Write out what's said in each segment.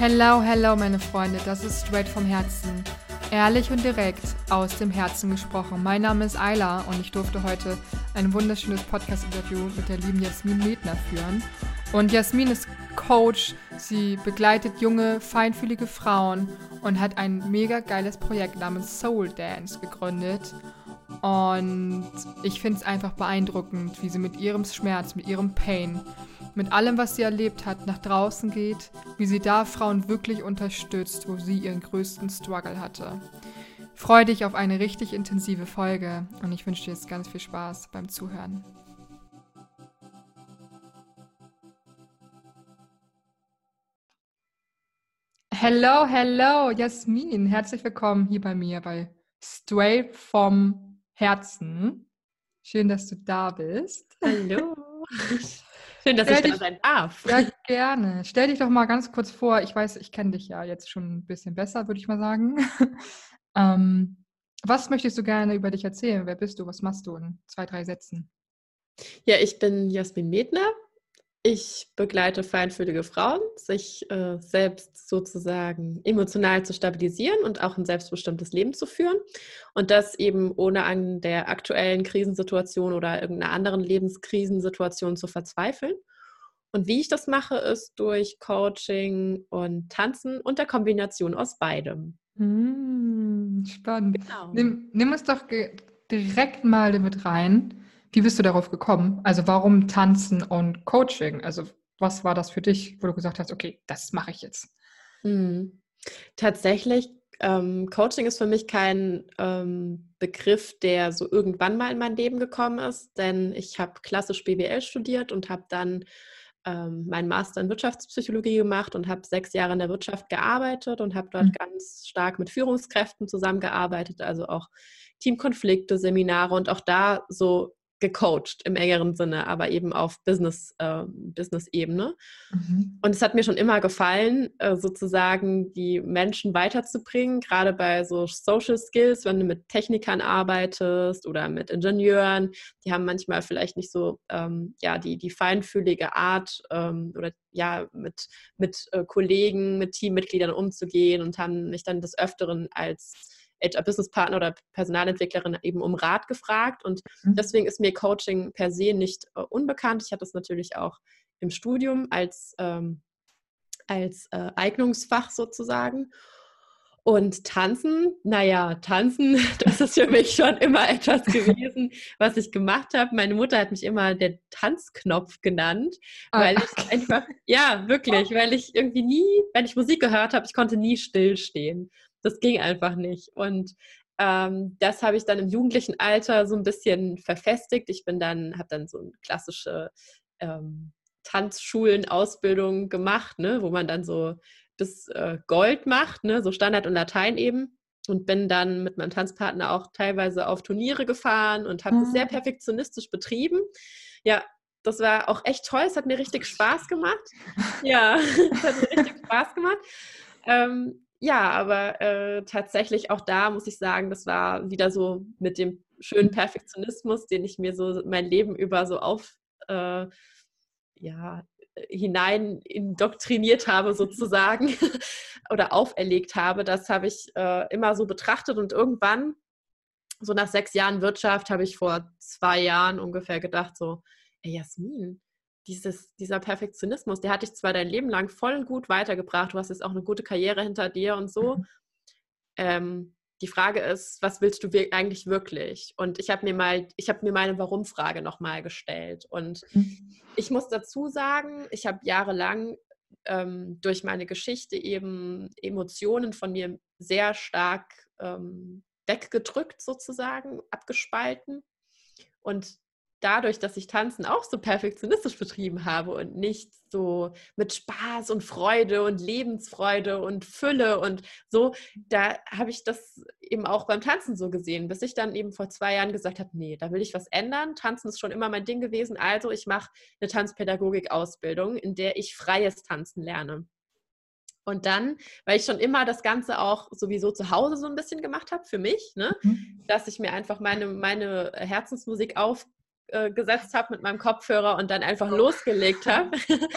Hello, hello, meine Freunde, das ist straight vom Herzen. Ehrlich und direkt aus dem Herzen gesprochen. Mein Name ist Ayla und ich durfte heute ein wunderschönes Podcast-Interview mit der lieben Jasmin Medner führen. Und Jasmin ist Coach, sie begleitet junge, feinfühlige Frauen und hat ein mega geiles Projekt namens Soul Dance gegründet. Und ich finde es einfach beeindruckend, wie sie mit ihrem Schmerz, mit ihrem Pain, mit allem, was sie erlebt hat, nach draußen geht, wie sie da Frauen wirklich unterstützt, wo sie ihren größten Struggle hatte. Freue dich auf eine richtig intensive Folge und ich wünsche dir jetzt ganz viel Spaß beim Zuhören. Hello, hello, Jasmin. Herzlich willkommen hier bei mir bei Straight vom Herzen. Schön, dass du da bist. Hallo. Schön, dass Stell ich da sein darf. Ja, gerne. Stell dich doch mal ganz kurz vor. Ich weiß, ich kenne dich ja jetzt schon ein bisschen besser, würde ich mal sagen. ähm, was möchtest du gerne über dich erzählen? Wer bist du? Was machst du in zwei, drei Sätzen? Ja, ich bin Jasmin Medner. Ich begleite feinfühlige Frauen, sich äh, selbst sozusagen emotional zu stabilisieren und auch ein selbstbestimmtes Leben zu führen. Und das eben ohne an der aktuellen Krisensituation oder irgendeiner anderen Lebenskrisensituation zu verzweifeln. Und wie ich das mache, ist durch Coaching und Tanzen und der Kombination aus beidem. Hm, spannend. Genau. Nimm, nimm uns doch direkt mal damit rein. Wie bist du darauf gekommen? Also warum Tanzen und Coaching? Also was war das für dich, wo du gesagt hast, okay, das mache ich jetzt? Hm. Tatsächlich, ähm, Coaching ist für mich kein ähm, Begriff, der so irgendwann mal in mein Leben gekommen ist, denn ich habe klassisch BWL studiert und habe dann ähm, meinen Master in Wirtschaftspsychologie gemacht und habe sechs Jahre in der Wirtschaft gearbeitet und habe dort mhm. ganz stark mit Führungskräften zusammengearbeitet, also auch Teamkonflikte, Seminare und auch da so gecoacht im engeren Sinne, aber eben auf Business, äh, Business-Ebene. Mhm. Und es hat mir schon immer gefallen, äh, sozusagen die Menschen weiterzubringen, gerade bei so Social Skills, wenn du mit Technikern arbeitest oder mit Ingenieuren, die haben manchmal vielleicht nicht so ähm, ja, die, die feinfühlige Art ähm, oder ja, mit, mit äh, Kollegen, mit Teammitgliedern umzugehen und haben mich dann des Öfteren als HR-Business-Partner oder Personalentwicklerin eben um Rat gefragt. Und mhm. deswegen ist mir Coaching per se nicht äh, unbekannt. Ich hatte es natürlich auch im Studium als, ähm, als äh, Eignungsfach sozusagen. Und tanzen, naja, tanzen, das ist für mich schon immer etwas gewesen, was ich gemacht habe. Meine Mutter hat mich immer der Tanzknopf genannt, ah, weil ich einfach, ja, wirklich, weil ich irgendwie nie, wenn ich Musik gehört habe, ich konnte nie stillstehen das ging einfach nicht. Und ähm, das habe ich dann im jugendlichen Alter so ein bisschen verfestigt. Ich bin dann, habe dann so eine klassische ähm, Tanzschulen-Ausbildung gemacht, ne, wo man dann so das äh, Gold macht, ne, so Standard und Latein eben. Und bin dann mit meinem Tanzpartner auch teilweise auf Turniere gefahren und habe es sehr mhm. perfektionistisch betrieben. Ja, das war auch echt toll. Es hat mir richtig Spaß gemacht. Ja, es hat mir richtig Spaß gemacht. Ähm, ja, aber äh, tatsächlich auch da muss ich sagen, das war wieder so mit dem schönen Perfektionismus, den ich mir so mein Leben über so auf äh, ja, hinein indoktriniert habe sozusagen oder auferlegt habe. Das habe ich äh, immer so betrachtet und irgendwann, so nach sechs Jahren Wirtschaft, habe ich vor zwei Jahren ungefähr gedacht, so, ey Jasmin, dieses, dieser Perfektionismus, der hat dich zwar dein Leben lang voll gut weitergebracht, du hast jetzt auch eine gute Karriere hinter dir und so. Mhm. Ähm, die Frage ist, was willst du eigentlich wirklich? Und ich habe mir mal, ich habe mir meine Warum-Frage nochmal gestellt. Und mhm. ich muss dazu sagen, ich habe jahrelang ähm, durch meine Geschichte eben Emotionen von mir sehr stark ähm, weggedrückt, sozusagen, abgespalten. Und dadurch, dass ich Tanzen auch so perfektionistisch betrieben habe und nicht so mit Spaß und Freude und Lebensfreude und Fülle und so, da habe ich das eben auch beim Tanzen so gesehen, bis ich dann eben vor zwei Jahren gesagt habe, nee, da will ich was ändern. Tanzen ist schon immer mein Ding gewesen, also ich mache eine Tanzpädagogik-Ausbildung, in der ich freies Tanzen lerne. Und dann, weil ich schon immer das Ganze auch sowieso zu Hause so ein bisschen gemacht habe für mich, ne? Mhm. dass ich mir einfach meine, meine Herzensmusik auf, äh, gesetzt habe mit meinem Kopfhörer und dann einfach losgelegt habe.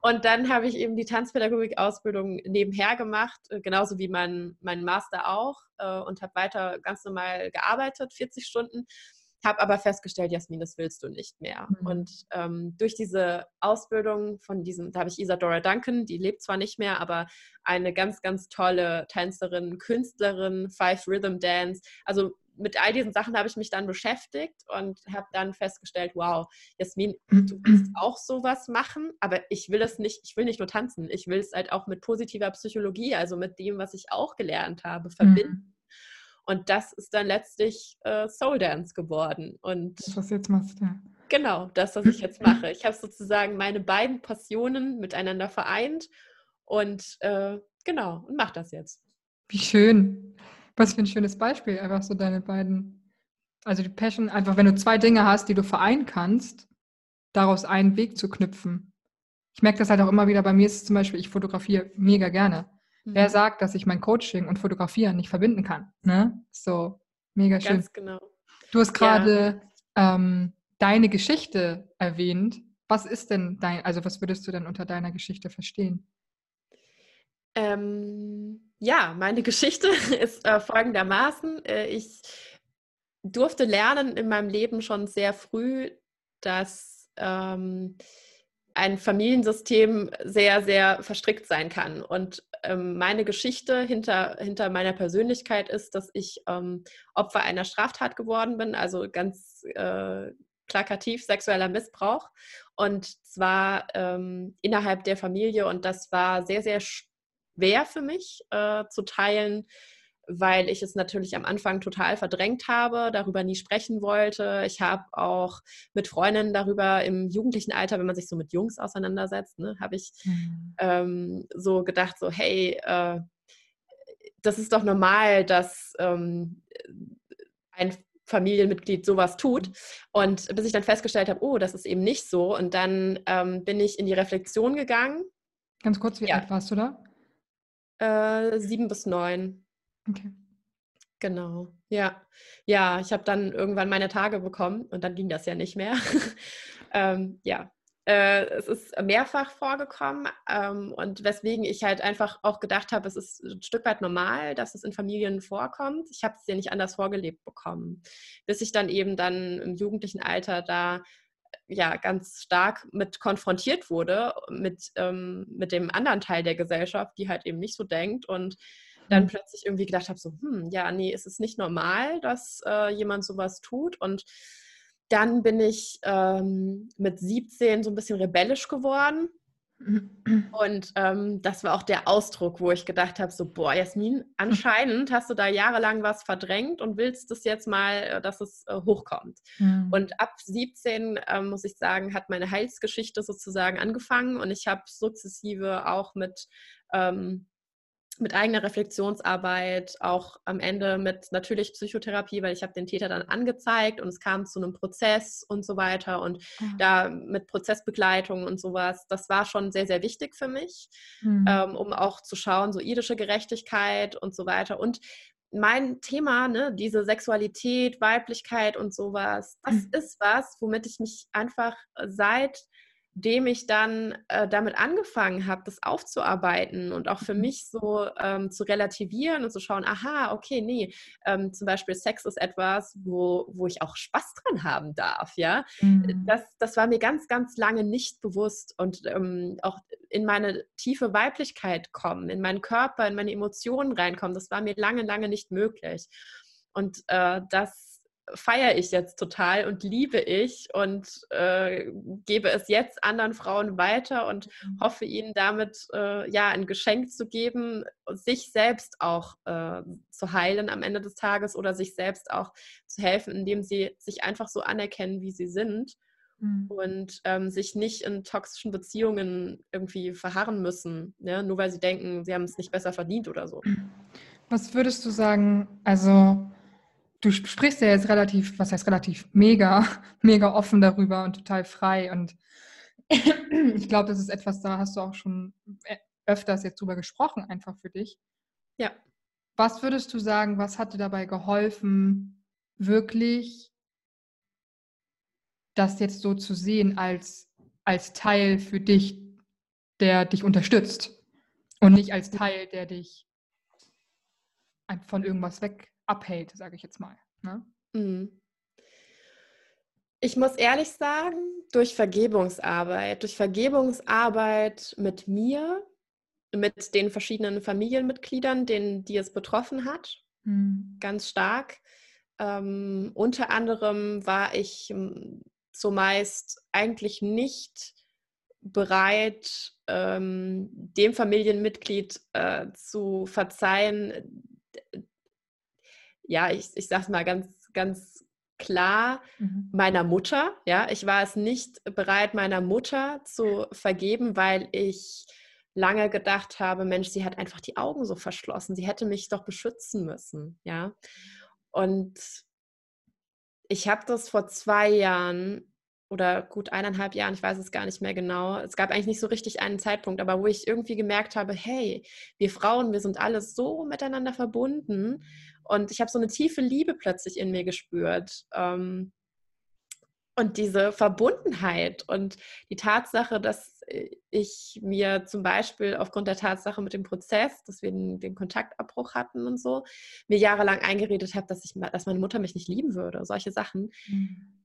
Und dann habe ich eben die Tanzpädagogik-Ausbildung nebenher gemacht, äh, genauso wie mein, mein Master auch, äh, und habe weiter ganz normal gearbeitet, 40 Stunden. Habe aber festgestellt, Jasmin, das willst du nicht mehr. Mhm. Und ähm, durch diese Ausbildung von diesem, da habe ich Isadora Duncan, die lebt zwar nicht mehr, aber eine ganz, ganz tolle Tänzerin, Künstlerin, Five Rhythm Dance. Also mit all diesen Sachen habe ich mich dann beschäftigt und habe dann festgestellt, wow, Jasmin, du willst auch sowas machen, aber ich will es nicht, ich will nicht nur tanzen, ich will es halt auch mit positiver Psychologie, also mit dem, was ich auch gelernt habe, verbinden. Mhm. Und das ist dann letztlich äh, Soul Dance geworden. Und das, was du jetzt machst, ja. Genau, das, was ich jetzt mache. Ich habe sozusagen meine beiden Passionen miteinander vereint und äh, genau, und mache das jetzt. Wie schön. Was für ein schönes Beispiel, einfach so deine beiden, also die Passion, einfach wenn du zwei Dinge hast, die du vereinen kannst, daraus einen Weg zu knüpfen. Ich merke das halt auch immer wieder, bei mir ist es zum Beispiel, ich fotografiere mega gerne. Mhm. Wer sagt, dass ich mein Coaching und Fotografieren nicht verbinden kann? Ne? So, mega schön. Ganz genau. Du hast gerade ja. ähm, deine Geschichte erwähnt. Was ist denn dein, also was würdest du denn unter deiner Geschichte verstehen? Ähm, ja, meine Geschichte ist äh, folgendermaßen. Äh, ich durfte lernen in meinem Leben schon sehr früh, dass ähm, ein Familiensystem sehr, sehr verstrickt sein kann. Und ähm, meine Geschichte hinter, hinter meiner Persönlichkeit ist, dass ich ähm, Opfer einer Straftat geworden bin, also ganz äh, plakativ sexueller Missbrauch. Und zwar ähm, innerhalb der Familie. Und das war sehr, sehr schwer für mich äh, zu teilen, weil ich es natürlich am Anfang total verdrängt habe, darüber nie sprechen wollte. Ich habe auch mit Freundinnen darüber im jugendlichen Alter, wenn man sich so mit Jungs auseinandersetzt, ne, habe ich mhm. ähm, so gedacht, so hey, äh, das ist doch normal, dass ähm, ein Familienmitglied sowas tut. Und bis ich dann festgestellt habe, oh, das ist eben nicht so. Und dann ähm, bin ich in die Reflexion gegangen. Ganz kurz, wie ja. alt warst du da? Äh, sieben bis neun. Okay. Genau, ja. Ja, ich habe dann irgendwann meine Tage bekommen und dann ging das ja nicht mehr. ähm, ja, äh, es ist mehrfach vorgekommen ähm, und weswegen ich halt einfach auch gedacht habe, es ist ein Stück weit normal, dass es in Familien vorkommt. Ich habe es ja nicht anders vorgelebt bekommen, bis ich dann eben dann im jugendlichen Alter da ja ganz stark mit konfrontiert wurde, mit, ähm, mit dem anderen Teil der Gesellschaft, die halt eben nicht so denkt und dann mhm. plötzlich irgendwie gedacht habe, so, hm, ja, nee, ist es nicht normal, dass äh, jemand sowas tut und dann bin ich ähm, mit 17 so ein bisschen rebellisch geworden und ähm, das war auch der Ausdruck, wo ich gedacht habe, so, boah, Jasmin, anscheinend hast du da jahrelang was verdrängt und willst es jetzt mal, äh, dass es äh, hochkommt. Mhm. Und ab 17, äh, muss ich sagen, hat meine Heilsgeschichte sozusagen angefangen und ich habe sukzessive auch mit ähm, mit eigener Reflexionsarbeit, auch am Ende mit natürlich Psychotherapie, weil ich habe den Täter dann angezeigt und es kam zu einem Prozess und so weiter und mhm. da mit Prozessbegleitung und sowas, das war schon sehr, sehr wichtig für mich, mhm. ähm, um auch zu schauen, so irdische Gerechtigkeit und so weiter und mein Thema, ne, diese Sexualität, Weiblichkeit und sowas, das mhm. ist was, womit ich mich einfach seit dem ich dann äh, damit angefangen habe, das aufzuarbeiten und auch für mhm. mich so ähm, zu relativieren und zu schauen, aha, okay, nee, ähm, zum Beispiel Sex ist etwas, wo, wo ich auch Spaß dran haben darf, ja. Mhm. Das, das war mir ganz, ganz lange nicht bewusst und ähm, auch in meine tiefe Weiblichkeit kommen, in meinen Körper, in meine Emotionen reinkommen, das war mir lange, lange nicht möglich. Und äh, das feiere ich jetzt total und liebe ich und äh, gebe es jetzt anderen Frauen weiter und mhm. hoffe ihnen damit äh, ja ein Geschenk zu geben, sich selbst auch äh, zu heilen am Ende des Tages oder sich selbst auch zu helfen, indem sie sich einfach so anerkennen, wie sie sind mhm. und ähm, sich nicht in toxischen Beziehungen irgendwie verharren müssen, ne? nur weil sie denken, sie haben es nicht besser verdient oder so. Was würdest du sagen, also du sprichst ja jetzt relativ, was heißt relativ, mega, mega offen darüber und total frei. Und ich glaube, das ist etwas, da hast du auch schon öfters jetzt drüber gesprochen, einfach für dich. Ja. Was würdest du sagen, was hat dir dabei geholfen, wirklich das jetzt so zu sehen als, als Teil für dich der dich unterstützt und nicht als Teil, der dich von irgendwas weg abhält, sage ich jetzt mal. Ne? Mhm. Ich muss ehrlich sagen, durch Vergebungsarbeit, durch Vergebungsarbeit mit mir, mit den verschiedenen Familienmitgliedern, denen, die es betroffen hat, mhm. ganz stark. Ähm, unter anderem war ich hm, zumeist eigentlich nicht bereit, ähm, dem Familienmitglied äh, zu verzeihen. Ja, ich, ich sage es mal ganz, ganz klar, mhm. meiner Mutter. Ja, ich war es nicht bereit, meiner Mutter zu vergeben, weil ich lange gedacht habe, Mensch, sie hat einfach die Augen so verschlossen. Sie hätte mich doch beschützen müssen. Ja, und ich habe das vor zwei Jahren oder gut eineinhalb Jahren, ich weiß es gar nicht mehr genau. Es gab eigentlich nicht so richtig einen Zeitpunkt, aber wo ich irgendwie gemerkt habe, hey, wir Frauen, wir sind alle so miteinander verbunden und ich habe so eine tiefe Liebe plötzlich in mir gespürt. Ähm, und diese Verbundenheit und die Tatsache, dass äh, ich mir zum Beispiel aufgrund der Tatsache mit dem Prozess, dass wir den, den Kontaktabbruch hatten und so, mir jahrelang eingeredet habe, dass, dass meine Mutter mich nicht lieben würde, solche Sachen. Mhm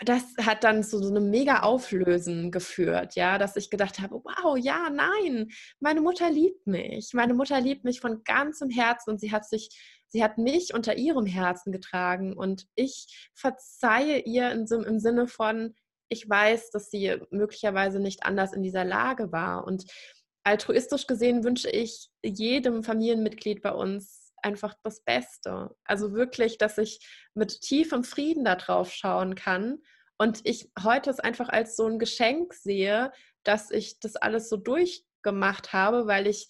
das hat dann zu so einem mega Auflösen geführt, ja, dass ich gedacht habe, wow, ja, nein, meine Mutter liebt mich. Meine Mutter liebt mich von ganzem Herzen und sie hat sich, sie hat mich unter ihrem Herzen getragen und ich verzeihe ihr im Sinne von, ich weiß, dass sie möglicherweise nicht anders in dieser Lage war und altruistisch gesehen wünsche ich jedem Familienmitglied bei uns einfach das Beste. Also wirklich, dass ich mit tiefem Frieden da drauf schauen kann und ich heute es einfach als so ein Geschenk sehe, dass ich das alles so durchgemacht habe, weil ich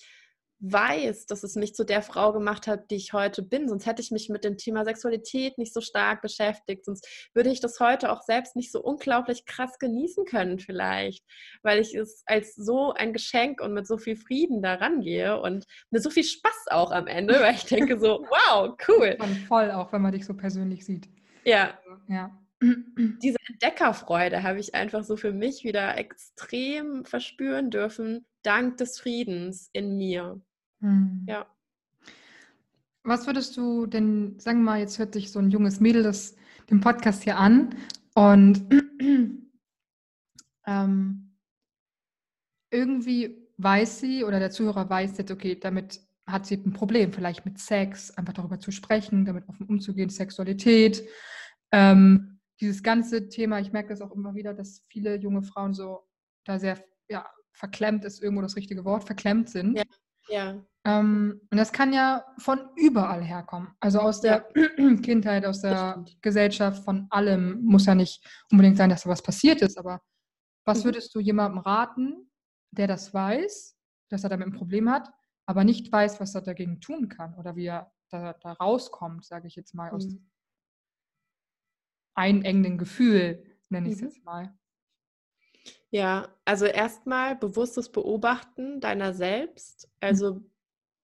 weiß, dass es mich zu der Frau gemacht hat, die ich heute bin. Sonst hätte ich mich mit dem Thema Sexualität nicht so stark beschäftigt. Sonst würde ich das heute auch selbst nicht so unglaublich krass genießen können vielleicht, weil ich es als so ein Geschenk und mit so viel Frieden daran gehe und mit so viel Spaß auch am Ende, weil ich denke so, wow, cool. Voll auch, wenn man dich so persönlich sieht. Ja. Ja. Diese Entdeckerfreude habe ich einfach so für mich wieder extrem verspüren dürfen, dank des Friedens in mir. Hm. Ja. Was würdest du denn, sagen wir mal, jetzt hört sich so ein junges Mädel das, den Podcast hier an und ähm, irgendwie weiß sie oder der Zuhörer weiß jetzt, okay, damit hat sie ein Problem, vielleicht mit Sex, einfach darüber zu sprechen, damit offen umzugehen, Sexualität. Ähm, dieses ganze Thema, ich merke das auch immer wieder, dass viele junge Frauen so da sehr ja, verklemmt ist irgendwo das richtige Wort, verklemmt sind. Ja. Ja. Ähm, und das kann ja von überall herkommen. Also aus der ja. Kindheit, aus der Gesellschaft, von allem. Muss ja nicht unbedingt sein, dass da was passiert ist, aber was mhm. würdest du jemandem raten, der das weiß, dass er damit ein Problem hat, aber nicht weiß, was er dagegen tun kann oder wie er da, da rauskommt, sage ich jetzt mal, aus mhm. einengenden Gefühl, nenne ich es mhm. jetzt mal. Ja, also erstmal bewusstes Beobachten deiner selbst. Mhm. Also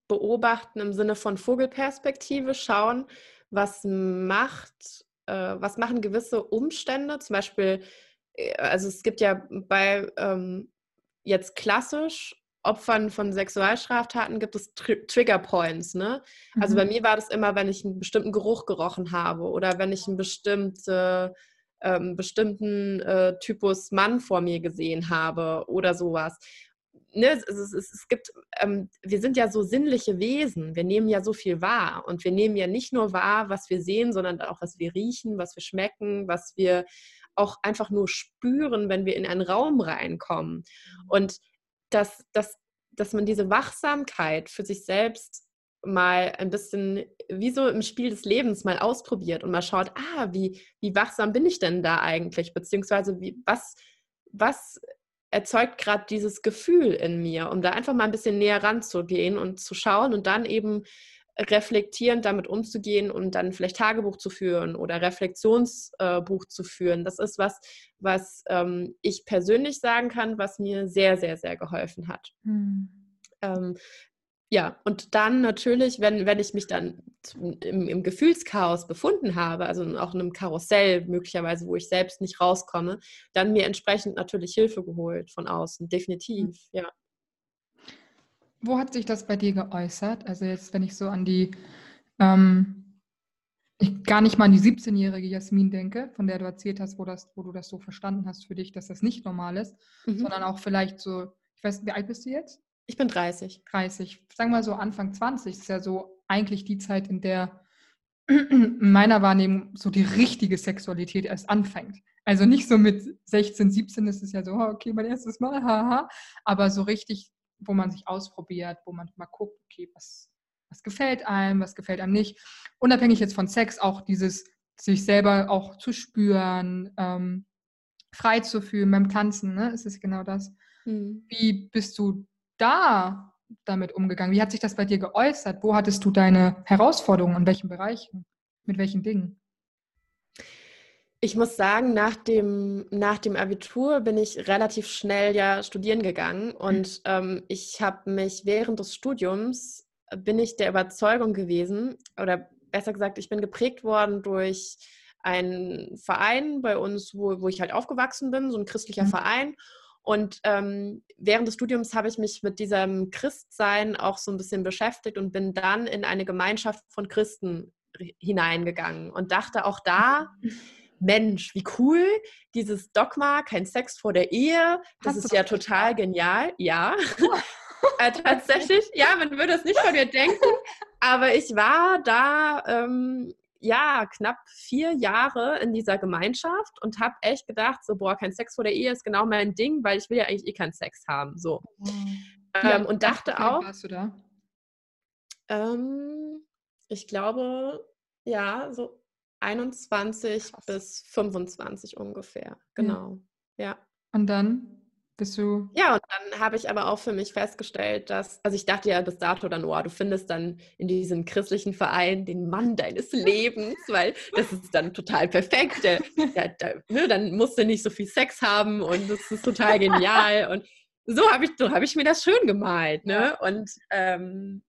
beobachten im Sinne von Vogelperspektive, schauen, was macht, äh, was machen gewisse Umstände, zum Beispiel, äh, also es gibt ja bei ähm, jetzt klassisch Opfern von Sexualstraftaten gibt es Tr Trigger Points. Ne? Mhm. Also bei mhm. mir war das immer, wenn ich einen bestimmten Geruch gerochen habe oder wenn ich einen bestimmte, ähm, bestimmten äh, Typus Mann vor mir gesehen habe oder sowas. Ne, es, es, es gibt, ähm, wir sind ja so sinnliche Wesen, wir nehmen ja so viel wahr. Und wir nehmen ja nicht nur wahr, was wir sehen, sondern auch, was wir riechen, was wir schmecken, was wir auch einfach nur spüren, wenn wir in einen Raum reinkommen. Und dass, dass, dass man diese Wachsamkeit für sich selbst mal ein bisschen wie so im Spiel des Lebens mal ausprobiert und mal schaut, ah, wie, wie wachsam bin ich denn da eigentlich? Beziehungsweise wie, was, was erzeugt gerade dieses Gefühl in mir, um da einfach mal ein bisschen näher ranzugehen und zu schauen und dann eben reflektierend damit umzugehen und dann vielleicht Tagebuch zu führen oder Reflexionsbuch äh, zu führen. Das ist was, was ähm, ich persönlich sagen kann, was mir sehr, sehr, sehr geholfen hat. Hm. Ähm, ja, und dann natürlich, wenn, wenn ich mich dann im, im, Gefühlschaos befunden habe, also auch in einem Karussell möglicherweise, wo ich selbst nicht rauskomme, dann mir entsprechend natürlich Hilfe geholt von außen, definitiv, mhm. ja. wo hat sich das bei dir geäußert? Also jetzt, wenn ich so an die, ähm, ich gar nicht mal an die 17-jährige Jasmin denke, von der du erzählt hast, wo, das, wo du das so verstanden hast für dich, dass das nicht normal ist, mhm. sondern auch vielleicht so, ich weiß, wie alt bist du jetzt? Ich bin 30. 30. Sagen wir mal so Anfang 20 ist ja so eigentlich die Zeit, in der in meiner Wahrnehmung so die richtige Sexualität erst anfängt. Also nicht so mit 16, 17 ist es ja so, okay, mein erstes Mal, haha, aber so richtig wo man sich ausprobiert, wo man mal guckt, okay, was, was gefällt einem, was gefällt einem nicht. Unabhängig jetzt von Sex, auch dieses sich selber auch zu spüren, ähm, frei zu fühlen beim Tanzen, ne? ist es genau das. Mhm. Wie bist du da damit umgegangen? Wie hat sich das bei dir geäußert? Wo hattest du deine Herausforderungen? In welchen Bereichen? Mit welchen Dingen? Ich muss sagen, nach dem, nach dem Abitur bin ich relativ schnell ja studieren gegangen mhm. und ähm, ich habe mich während des Studiums, bin ich der Überzeugung gewesen, oder besser gesagt, ich bin geprägt worden durch einen Verein bei uns, wo, wo ich halt aufgewachsen bin, so ein christlicher mhm. Verein. Und ähm, während des Studiums habe ich mich mit diesem Christsein auch so ein bisschen beschäftigt und bin dann in eine Gemeinschaft von Christen hineingegangen und dachte auch da, Mensch, wie cool, dieses Dogma, kein Sex vor der Ehe, das Hast ist ja total genial. Ja, äh, tatsächlich, ja, man würde es nicht von mir denken, aber ich war da, ähm, ja, knapp vier Jahre in dieser Gemeinschaft und habe echt gedacht, so, boah, kein Sex vor der Ehe ist genau mein Ding, weil ich will ja eigentlich eh keinen Sex haben, so. Ja, ähm, und dachte auch, warst du da? Ähm, ich glaube, ja, so 21 Krass. bis 25 ungefähr. Genau. Ja. ja. Und dann bist du. Ja, und dann habe ich aber auch für mich festgestellt, dass, also ich dachte ja bis dato dann, oh, du findest dann in diesem christlichen Verein den Mann deines Lebens, weil das ist dann total perfekt. Der, der, der, ne, dann musst du nicht so viel Sex haben und das ist total genial. Und so habe ich, so hab ich mir das schön gemalt. Ne? Und ähm,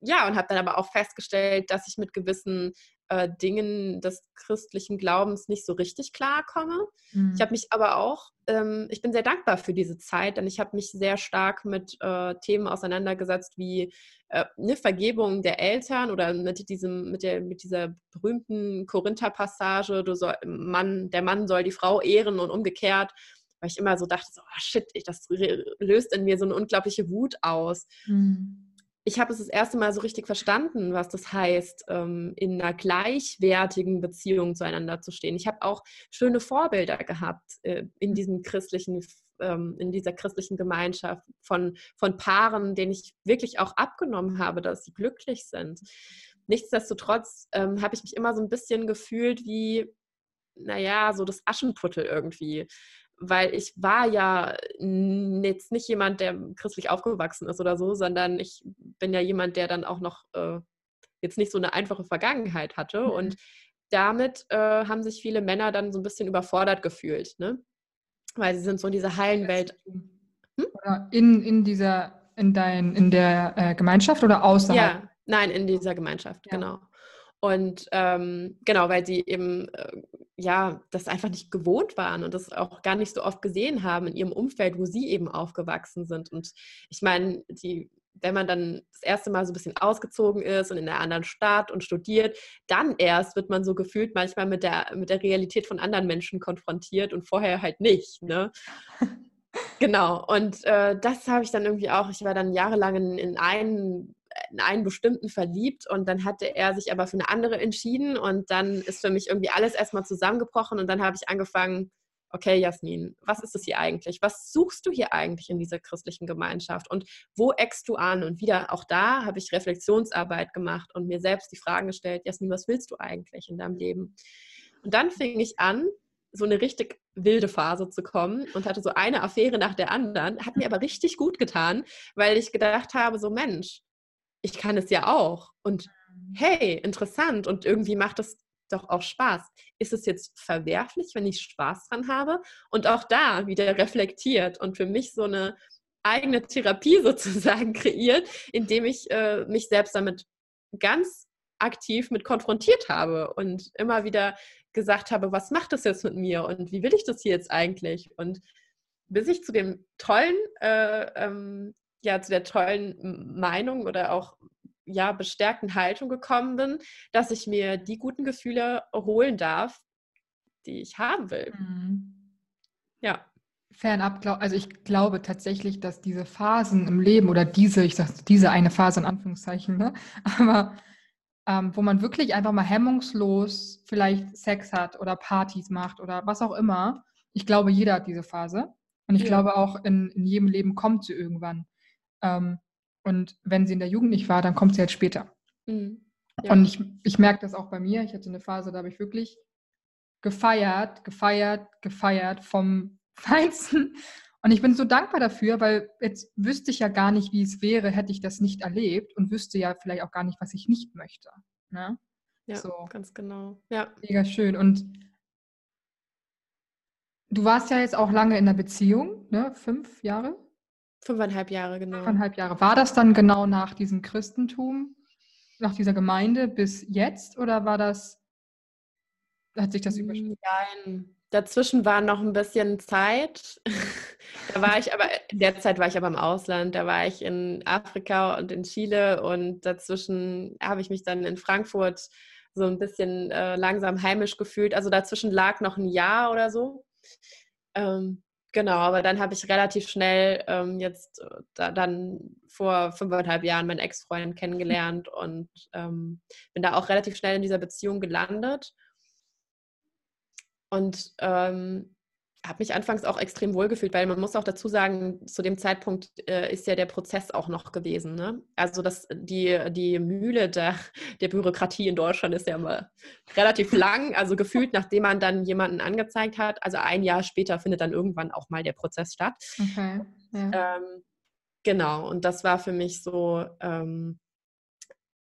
ja, und habe dann aber auch festgestellt, dass ich mit gewissen äh, Dingen des christlichen Glaubens nicht so richtig klarkomme. Mhm. Ich habe mich aber auch, ähm, ich bin sehr dankbar für diese Zeit, denn ich habe mich sehr stark mit äh, Themen auseinandergesetzt wie äh, eine Vergebung der Eltern oder mit diesem, mit der, mit dieser berühmten Korinther-Passage, du soll, Mann, der Mann soll die Frau ehren und umgekehrt weil ich immer so dachte, so, oh shit, das löst in mir so eine unglaubliche Wut aus. Mhm ich habe es das erste Mal so richtig verstanden, was das heißt, ähm, in einer gleichwertigen Beziehung zueinander zu stehen. Ich habe auch schöne Vorbilder gehabt äh, in diesem christlichen ähm, in dieser christlichen Gemeinschaft von, von Paaren, denen ich wirklich auch abgenommen habe, dass sie glücklich sind. Nichtsdestotrotz ähm, habe ich mich immer so ein bisschen gefühlt wie, naja, so das Aschenputtel irgendwie weil ich war ja jetzt nicht jemand, der christlich aufgewachsen ist oder so, sondern ich bin ja jemand, der dann auch noch äh, jetzt nicht so eine einfache Vergangenheit hatte. Mhm. Und damit äh, haben sich viele Männer dann so ein bisschen überfordert gefühlt, ne? Weil sie sind so in dieser heilen Welt. Hm? Oder in, in dieser, in dein, in der äh, Gemeinschaft oder außerhalb? Ja, nein, in dieser Gemeinschaft, ja. genau. Und ähm, genau, weil sie eben äh, ja das einfach nicht gewohnt waren und das auch gar nicht so oft gesehen haben in ihrem Umfeld, wo sie eben aufgewachsen sind. Und ich meine, die wenn man dann das erste Mal so ein bisschen ausgezogen ist und in einer anderen Stadt und studiert, dann erst wird man so gefühlt manchmal mit der, mit der Realität von anderen Menschen konfrontiert und vorher halt nicht. Ne? genau. Und äh, das habe ich dann irgendwie auch, ich war dann jahrelang in, in einen in einen bestimmten verliebt und dann hatte er sich aber für eine andere entschieden und dann ist für mich irgendwie alles erstmal zusammengebrochen und dann habe ich angefangen, okay, Jasmin, was ist das hier eigentlich? Was suchst du hier eigentlich in dieser christlichen Gemeinschaft und wo eckst du an? Und wieder auch da habe ich Reflexionsarbeit gemacht und mir selbst die Fragen gestellt, Jasmin, was willst du eigentlich in deinem Leben? Und dann fing ich an, so eine richtig wilde Phase zu kommen und hatte so eine Affäre nach der anderen, hat mir aber richtig gut getan, weil ich gedacht habe, so Mensch, ich kann es ja auch. Und mhm. hey, interessant. Und irgendwie macht es doch auch Spaß. Ist es jetzt verwerflich, wenn ich Spaß dran habe? Und auch da wieder reflektiert und für mich so eine eigene Therapie sozusagen kreiert, indem ich äh, mich selbst damit ganz aktiv mit konfrontiert habe und immer wieder gesagt habe, was macht das jetzt mit mir und wie will ich das hier jetzt eigentlich? Und bis ich zu dem tollen äh, ähm, ja zu der tollen Meinung oder auch ja bestärkten Haltung gekommen bin, dass ich mir die guten Gefühle holen darf, die ich haben will. Mhm. Ja. Fernab, also ich glaube tatsächlich, dass diese Phasen im Leben oder diese, ich sage diese eine Phase in Anführungszeichen, ne? aber ähm, wo man wirklich einfach mal hemmungslos vielleicht Sex hat oder Partys macht oder was auch immer. Ich glaube, jeder hat diese Phase. Und ich ja. glaube auch, in, in jedem Leben kommt sie irgendwann. Ähm, und wenn sie in der Jugend nicht war, dann kommt sie halt später. Mhm. Ja. Und ich, ich merke das auch bei mir. Ich hatte eine Phase, da habe ich wirklich gefeiert, gefeiert, gefeiert vom Feinsten. Und ich bin so dankbar dafür, weil jetzt wüsste ich ja gar nicht, wie es wäre, hätte ich das nicht erlebt und wüsste ja vielleicht auch gar nicht, was ich nicht möchte. Ne? Ja, so. ganz genau. Ja. Mega schön. Und du warst ja jetzt auch lange in der Beziehung, ne? Fünf Jahre? Fünfeinhalb Jahre, genau. Fünfeinhalb Jahre. War das dann genau nach diesem Christentum, nach dieser Gemeinde bis jetzt oder war das, hat sich das überschritten? Nein, dazwischen war noch ein bisschen Zeit. da war ich aber, in der Zeit war ich aber im Ausland. Da war ich in Afrika und in Chile und dazwischen habe ich mich dann in Frankfurt so ein bisschen äh, langsam heimisch gefühlt. Also dazwischen lag noch ein Jahr oder so. Ähm, Genau, aber dann habe ich relativ schnell ähm, jetzt äh, da, dann vor fünfeinhalb Jahren meinen Ex-Freund kennengelernt und ähm, bin da auch relativ schnell in dieser Beziehung gelandet. Und ähm, habe mich anfangs auch extrem wohl gefühlt, weil man muss auch dazu sagen, zu dem Zeitpunkt äh, ist ja der Prozess auch noch gewesen. Ne? Also das, die, die Mühle der, der Bürokratie in Deutschland ist ja immer relativ lang. Also gefühlt, nachdem man dann jemanden angezeigt hat, also ein Jahr später findet dann irgendwann auch mal der Prozess statt. Okay. Ja. Ähm, genau, und das war für mich so ähm,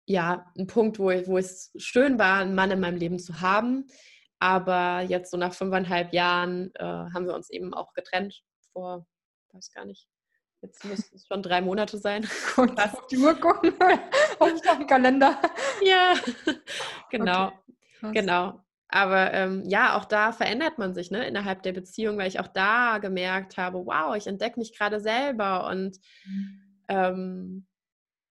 ja ein Punkt, wo, wo es schön war, einen Mann in meinem Leben zu haben aber jetzt so nach fünfeinhalb Jahren äh, haben wir uns eben auch getrennt vor, weiß gar nicht, jetzt müssten es schon drei Monate sein. Und auf die Uhr gucken, auf den Kalender. Ja, genau, okay. genau. Aber ähm, ja, auch da verändert man sich ne, innerhalb der Beziehung, weil ich auch da gemerkt habe, wow, ich entdecke mich gerade selber und mhm. ähm,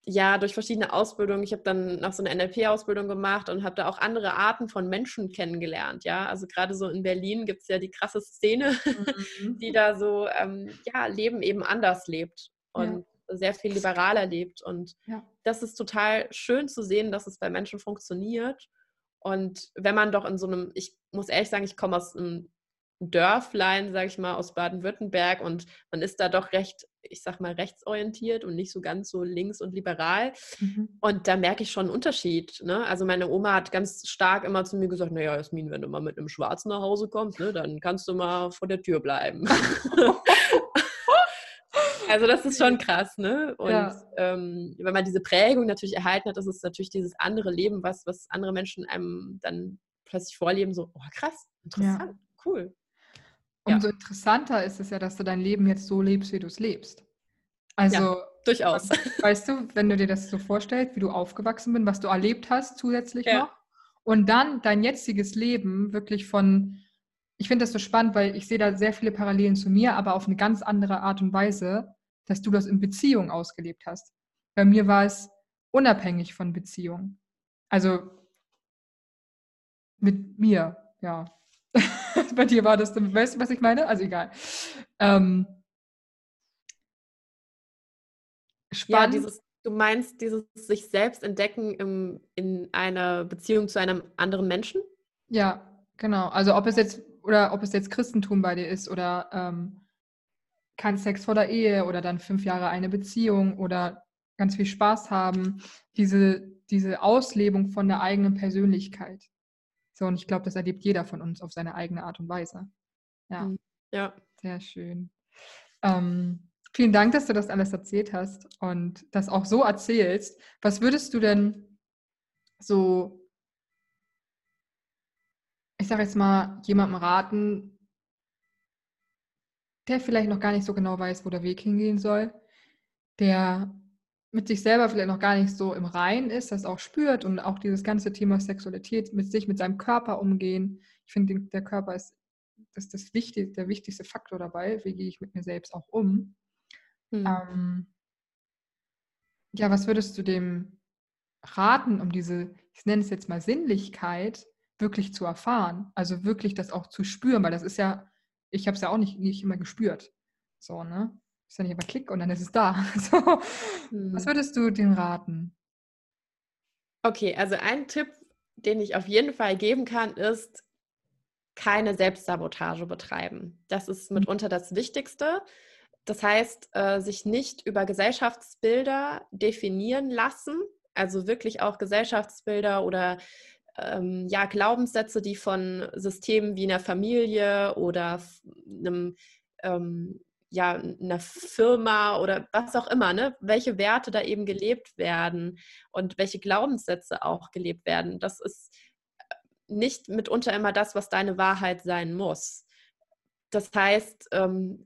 ja, durch verschiedene Ausbildungen. Ich habe dann noch so eine NLP-Ausbildung gemacht und habe da auch andere Arten von Menschen kennengelernt. Ja, also gerade so in Berlin gibt es ja die krasse Szene, mhm. die da so, ähm, ja, Leben eben anders lebt und ja. sehr viel liberaler lebt. Und ja. das ist total schön zu sehen, dass es bei Menschen funktioniert. Und wenn man doch in so einem, ich muss ehrlich sagen, ich komme aus einem Dörflein, sage ich mal, aus Baden-Württemberg und man ist da doch recht, ich sag mal, rechtsorientiert und nicht so ganz so links und liberal. Mhm. Und da merke ich schon einen Unterschied. Ne? Also meine Oma hat ganz stark immer zu mir gesagt, naja, Jasmin, wenn du mal mit einem Schwarzen nach Hause kommst, ne, dann kannst du mal vor der Tür bleiben. also das ist schon krass, ne? Und ja. ähm, wenn man diese Prägung natürlich erhalten hat, das ist natürlich dieses andere Leben, was, was andere Menschen einem dann plötzlich vorleben, so, oh krass, interessant, ja. cool. Umso ja. interessanter ist es ja, dass du dein Leben jetzt so lebst, wie du es lebst. Also ja, durchaus. Weißt du, wenn du dir das so vorstellst, wie du aufgewachsen bist, was du erlebt hast zusätzlich ja. noch, und dann dein jetziges Leben wirklich von, ich finde das so spannend, weil ich sehe da sehr viele Parallelen zu mir, aber auf eine ganz andere Art und Weise, dass du das in Beziehung ausgelebt hast. Bei mir war es unabhängig von Beziehung. Also mit mir, ja. Bei dir war das, weißt du, was ich meine? Also egal. Ähm, spannend. Ja, dieses, du meinst dieses sich selbst entdecken im, in einer Beziehung zu einem anderen Menschen? Ja, genau. Also ob es jetzt oder ob es jetzt Christentum bei dir ist oder ähm, kein Sex vor der Ehe oder dann fünf Jahre eine Beziehung oder ganz viel Spaß haben, diese, diese Auslebung von der eigenen Persönlichkeit. So, und ich glaube, das erlebt jeder von uns auf seine eigene Art und Weise. Ja. Mhm. Ja. Sehr schön. Ähm, vielen Dank, dass du das alles erzählt hast und das auch so erzählst. Was würdest du denn so, ich sage jetzt mal, jemandem raten, der vielleicht noch gar nicht so genau weiß, wo der Weg hingehen soll, der mit sich selber vielleicht noch gar nicht so im Rein ist, das auch spürt und auch dieses ganze Thema Sexualität mit sich, mit seinem Körper umgehen. Ich finde, der Körper ist das, das wichtig, der wichtigste Faktor dabei. Wie gehe ich mit mir selbst auch um? Mhm. Ähm, Ja, was würdest du dem raten, um diese, ich nenne es jetzt mal Sinnlichkeit, wirklich zu erfahren? Also wirklich das auch zu spüren, weil das ist ja, ich habe es ja auch nicht, nicht immer gespürt. So, ne? Ist ja nicht immer Klick und dann ist es da. So. Hm. Was würdest du dem raten? Okay, also ein Tipp, den ich auf jeden Fall geben kann, ist, keine Selbstsabotage betreiben. Das ist mhm. mitunter das Wichtigste. Das heißt, äh, sich nicht über Gesellschaftsbilder definieren lassen, also wirklich auch Gesellschaftsbilder oder ähm, ja, Glaubenssätze, die von Systemen wie einer Familie oder einem, ähm, ja, einer Firma oder was auch immer, ne? welche Werte da eben gelebt werden und welche Glaubenssätze auch gelebt werden. Das ist nicht mitunter immer das, was deine Wahrheit sein muss. Das heißt, ähm,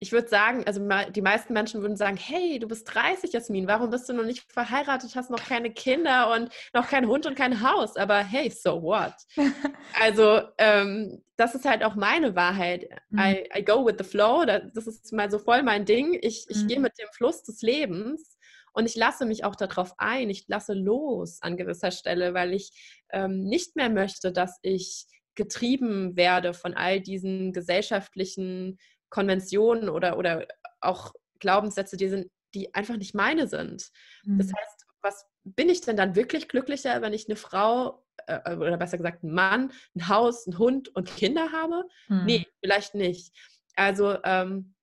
ich würde sagen, also die meisten Menschen würden sagen, hey, du bist 30, Jasmin, warum bist du noch nicht verheiratet, hast noch keine Kinder und noch kein Hund und kein Haus? Aber hey, so what? also ähm, das ist halt auch meine Wahrheit. Mhm. I, I, go with the flow, das ist mal so voll mein Ding. Ich, ich mhm. gehe mit dem Fluss des Lebens und ich lasse mich auch darauf ein, ich lasse los an gewisser Stelle, weil ich ähm, nicht mehr möchte, dass ich getrieben werde von all diesen gesellschaftlichen Konventionen oder, oder auch Glaubenssätze, die, sind, die einfach nicht meine sind. Mhm. Das heißt, was bin ich denn dann wirklich glücklicher, wenn ich eine Frau äh, oder besser gesagt ein Mann, ein Haus, ein Hund und Kinder habe? Mhm. Nee, vielleicht nicht. Also ähm,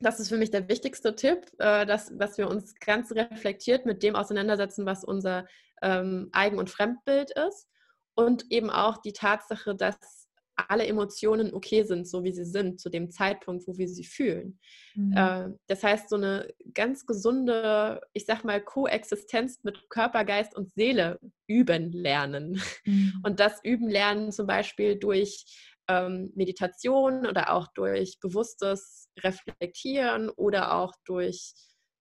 das ist für mich der wichtigste Tipp, äh, dass, dass wir uns ganz reflektiert mit dem auseinandersetzen, was unser ähm, Eigen- und Fremdbild ist. Und eben auch die Tatsache, dass alle Emotionen okay sind, so wie sie sind, zu dem Zeitpunkt, wo wir sie fühlen. Mhm. Äh, das heißt, so eine ganz gesunde, ich sag mal, Koexistenz mit Körper, Geist und Seele üben lernen. Mhm. Und das üben lernen zum Beispiel durch ähm, Meditation oder auch durch bewusstes Reflektieren oder auch durch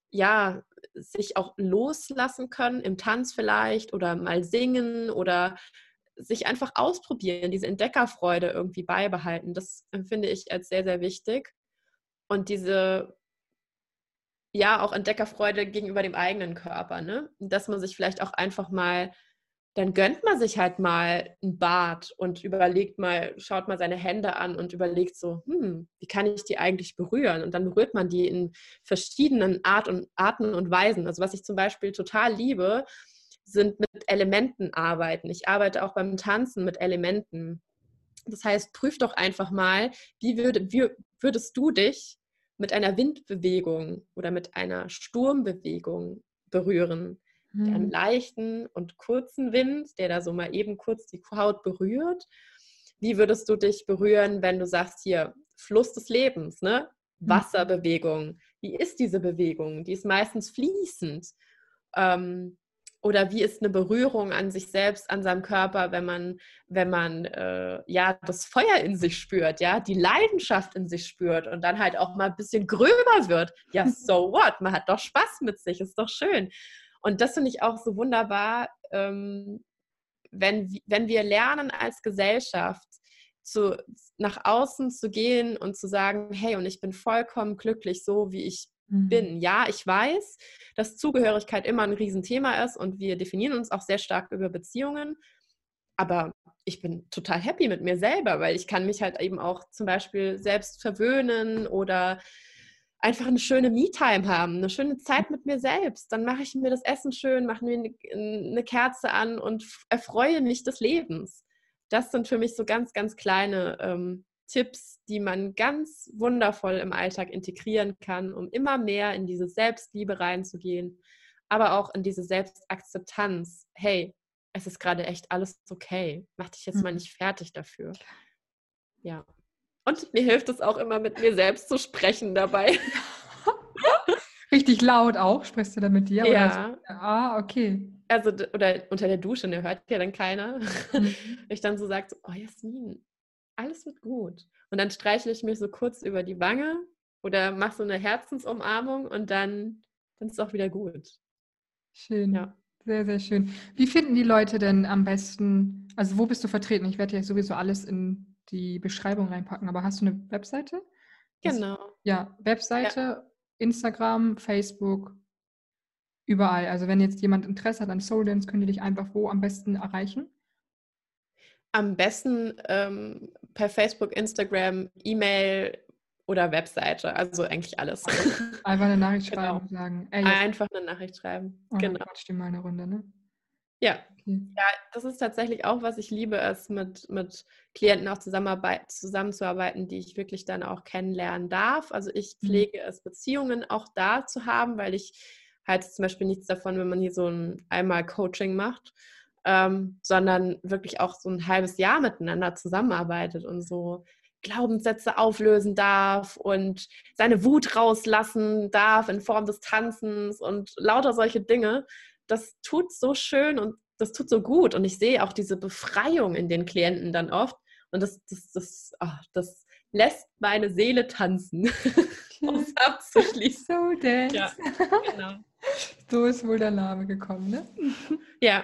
ja, sich auch loslassen können, im Tanz vielleicht oder mal singen oder sich einfach ausprobieren, diese Entdeckerfreude irgendwie beibehalten. Das empfinde ich als sehr, sehr wichtig. Und diese, ja, auch Entdeckerfreude gegenüber dem eigenen Körper, ne? Dass man sich vielleicht auch einfach mal dann gönnt man sich halt mal ein Bad und überlegt mal, schaut mal seine Hände an und überlegt so, hm, wie kann ich die eigentlich berühren? Und dann berührt man die in verschiedenen Art und, Arten und Weisen. Also was ich zum Beispiel total liebe, sind mit Elementen arbeiten. Ich arbeite auch beim Tanzen mit Elementen. Das heißt, prüf doch einfach mal, wie, würde, wie würdest du dich mit einer Windbewegung oder mit einer Sturmbewegung berühren? mhm. einen leichten und kurzen Wind, der da so mal eben kurz die Haut berührt. Wie würdest du dich berühren, wenn du sagst, hier, Fluss des Lebens, ne? Mhm. Wasserbewegung. Wie ist diese Bewegung? Die ist meistens fließend. Ähm, oder wie ist eine Berührung an sich selbst, an seinem Körper, wenn man, wenn man äh, ja das Feuer in sich spürt, ja, die Leidenschaft in sich spürt und dann halt auch mal ein bisschen gröber wird. Ja, so what? Man hat doch Spaß mit sich, ist doch schön. Und das finde ich auch so wunderbar, ähm, wenn, wenn wir lernen als Gesellschaft, zu, nach außen zu gehen und zu sagen, hey, und ich bin vollkommen glücklich, so wie ich mhm. bin. Ja, ich weiß, dass Zugehörigkeit immer ein Riesenthema ist und wir definieren uns auch sehr stark über Beziehungen. Aber ich bin total happy mit mir selber, weil ich kann mich halt eben auch zum Beispiel selbst verwöhnen oder einfach eine schöne Me-Time haben, eine schöne Zeit mit mir selbst. Dann mache ich mir das Essen schön, mache mir eine Kerze an und erfreue mich des Lebens. Das sind für mich so ganz, ganz kleine ähm, Tipps, die man ganz wundervoll im Alltag integrieren kann, um immer mehr in diese Selbstliebe reinzugehen, aber auch in diese Selbstakzeptanz. Hey, es ist gerade echt alles okay. Mach dich jetzt mal mhm. nicht fertig dafür. Ja. Und mir hilft es auch immer, mit mir selbst zu sprechen dabei. Richtig laut auch, sprichst du da mit dir? Ja. Oder? Ah, okay. Also, oder unter der Dusche, ne, hört ja dann keiner. Mhm. ich dann so sage, so, oh Jasmin, alles wird gut. Und dann streichle ich mich so kurz über die Wange oder mache so eine Herzensumarmung und dann, dann ist es auch wieder gut. Schön. Ja. Sehr, sehr schön. Wie finden die Leute denn am besten, also wo bist du vertreten? Ich werde ja sowieso alles in die Beschreibung reinpacken. Aber hast du eine Webseite? Genau. Ja, Webseite, ja. Instagram, Facebook. Überall. Also wenn jetzt jemand Interesse hat an Soul Dance, könnt ihr dich einfach wo am besten erreichen? Am besten ähm, per Facebook, Instagram, E-Mail oder Webseite. Also eigentlich alles. Einfach eine Nachricht genau. schreiben und sagen. Ey, Einfach eine Nachricht schreiben. Oh, genau. Quatsch mal eine Runde, ne? Ja. Okay. ja, das ist tatsächlich auch, was ich liebe, es mit, mit Klienten auch zusammenzuarbeiten, die ich wirklich dann auch kennenlernen darf. Also ich mhm. pflege es, Beziehungen auch da zu haben, weil ich halt zum Beispiel nichts davon, wenn man hier so ein einmal Coaching macht, ähm, sondern wirklich auch so ein halbes Jahr miteinander zusammenarbeitet und so Glaubenssätze auflösen darf und seine Wut rauslassen darf in Form des Tanzens und lauter solche Dinge das tut so schön und das tut so gut. Und ich sehe auch diese Befreiung in den Klienten dann oft. Und das, das, das, ach, das lässt meine Seele tanzen, um es abzuschließen. So dance. Ja, genau. So ist wohl der Name gekommen, ne? Ja,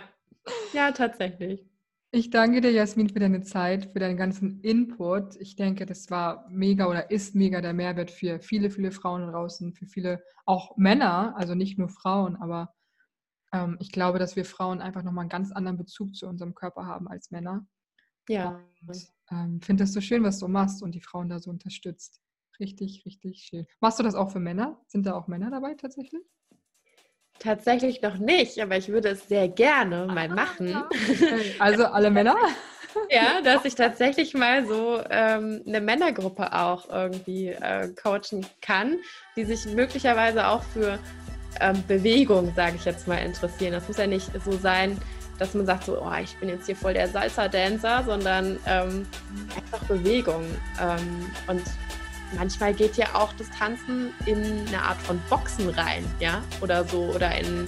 ja, tatsächlich. Ich danke dir, Jasmin, für deine Zeit, für deinen ganzen Input. Ich denke, das war mega oder ist mega der Mehrwert für viele, viele Frauen draußen, für viele auch Männer, also nicht nur Frauen, aber ähm, ich glaube, dass wir Frauen einfach nochmal einen ganz anderen Bezug zu unserem Körper haben als Männer. Ja. Und ähm, finde das so schön, was du machst und die Frauen da so unterstützt. Richtig, richtig schön. Machst du das auch für Männer? Sind da auch Männer dabei tatsächlich? Tatsächlich noch nicht, aber ich würde es sehr gerne mal ah, machen. Okay. Also alle Männer? ja, dass ich tatsächlich mal so ähm, eine Männergruppe auch irgendwie äh, coachen kann, die sich möglicherweise auch für ähm, Bewegung, sage ich jetzt mal, interessieren. Das muss ja nicht so sein, dass man sagt, so, oh, ich bin jetzt hier voll der Salsa-Dancer, sondern ähm, einfach Bewegung. Ähm, und manchmal geht ja auch das Tanzen in eine Art von Boxen rein, ja, oder so, oder in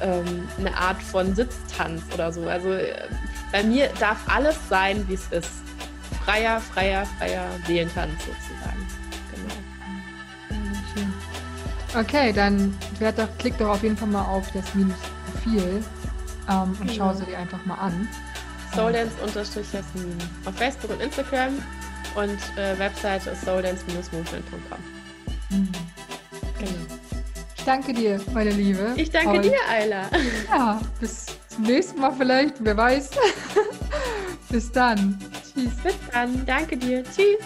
ähm, eine Art von Sitztanz oder so. Also äh, bei mir darf alles sein, wie es ist. Freier, freier, freier Seelentanz sozusagen. Okay, dann doch, klick doch auf jeden Fall mal auf das Minus-Profil ähm, und schau sie dir einfach mal an. Souldance-Jasmin auf Facebook und Instagram und äh, Webseite ist souldance-movement.com. Mhm. Genau. Ich danke dir, meine Liebe. Ich danke und, dir, Ayla. Ja, bis zum nächsten Mal vielleicht, wer weiß. bis dann. Tschüss. Bis dann. Danke dir. Tschüss.